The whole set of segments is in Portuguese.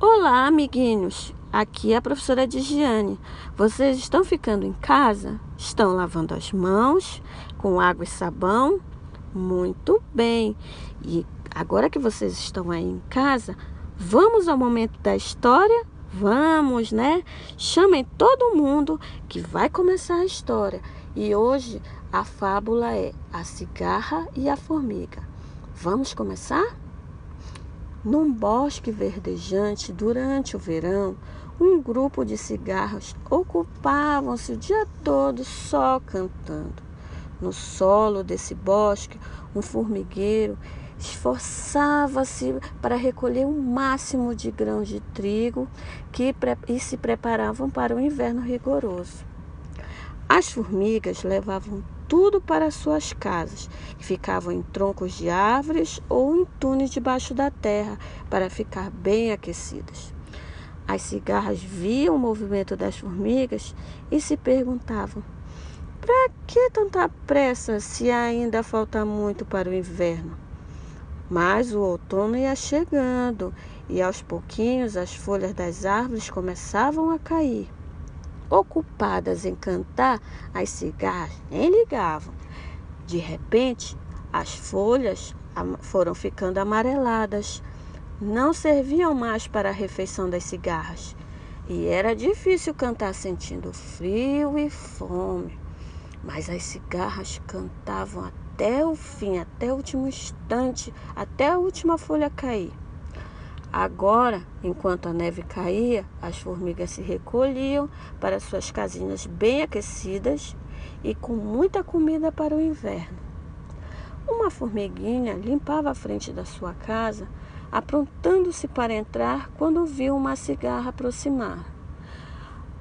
Olá, amiguinhos. Aqui é a professora Digiane. Vocês estão ficando em casa? Estão lavando as mãos com água e sabão? Muito bem. E agora que vocês estão aí em casa, vamos ao momento da história? Vamos, né? Chamem todo mundo que vai começar a história. E hoje a fábula é A Cigarra e a Formiga. Vamos começar? Num bosque verdejante, durante o verão, um grupo de cigarras ocupavam-se o dia todo só cantando. No solo desse bosque, um formigueiro esforçava-se para recolher o máximo de grãos de trigo que, e se preparavam para o inverno rigoroso. As formigas levavam tudo para suas casas e ficavam em troncos de árvores ou em túneis debaixo da terra para ficar bem aquecidas. As cigarras viam o movimento das formigas e se perguntavam: para que tanta pressa se ainda falta muito para o inverno? Mas o outono ia chegando e aos pouquinhos as folhas das árvores começavam a cair. Ocupadas em cantar, as cigarras nem ligavam. De repente, as folhas foram ficando amareladas. Não serviam mais para a refeição das cigarras. E era difícil cantar sentindo frio e fome. Mas as cigarras cantavam até o fim, até o último instante, até a última folha cair. Agora, enquanto a neve caía, as formigas se recolhiam para suas casinhas bem aquecidas e com muita comida para o inverno. Uma formiguinha limpava a frente da sua casa, aprontando-se para entrar quando viu uma cigarra aproximar.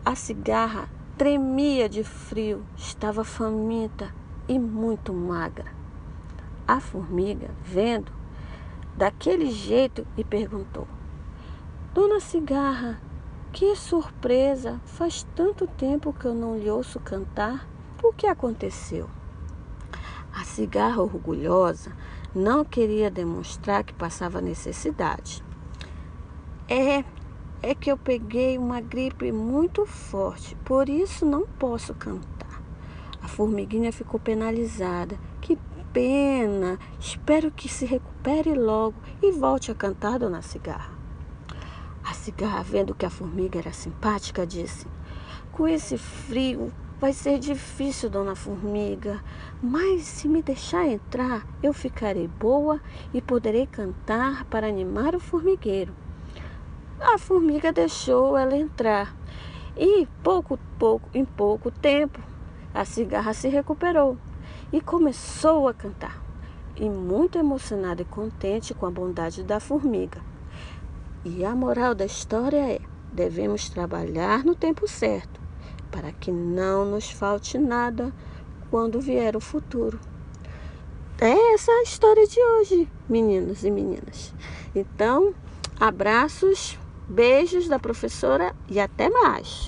A cigarra tremia de frio, estava faminta e muito magra. A formiga, vendo, daquele jeito e perguntou: Dona Cigarra, que surpresa! Faz tanto tempo que eu não lhe ouço cantar. O que aconteceu? A cigarra orgulhosa não queria demonstrar que passava necessidade. É, é que eu peguei uma gripe muito forte, por isso não posso cantar. A formiguinha ficou penalizada. Que pena. Espero que se recupere logo e volte a cantar, dona Cigarra. A cigarra, vendo que a formiga era simpática, disse: Com esse frio vai ser difícil, dona Formiga, mas se me deixar entrar, eu ficarei boa e poderei cantar para animar o formigueiro. A formiga deixou ela entrar e pouco, pouco, em pouco tempo, a cigarra se recuperou e começou a cantar. E muito emocionada e contente com a bondade da formiga. E a moral da história é: devemos trabalhar no tempo certo, para que não nos falte nada quando vier o futuro. É essa a história de hoje, meninos e meninas. Então, abraços, beijos da professora e até mais.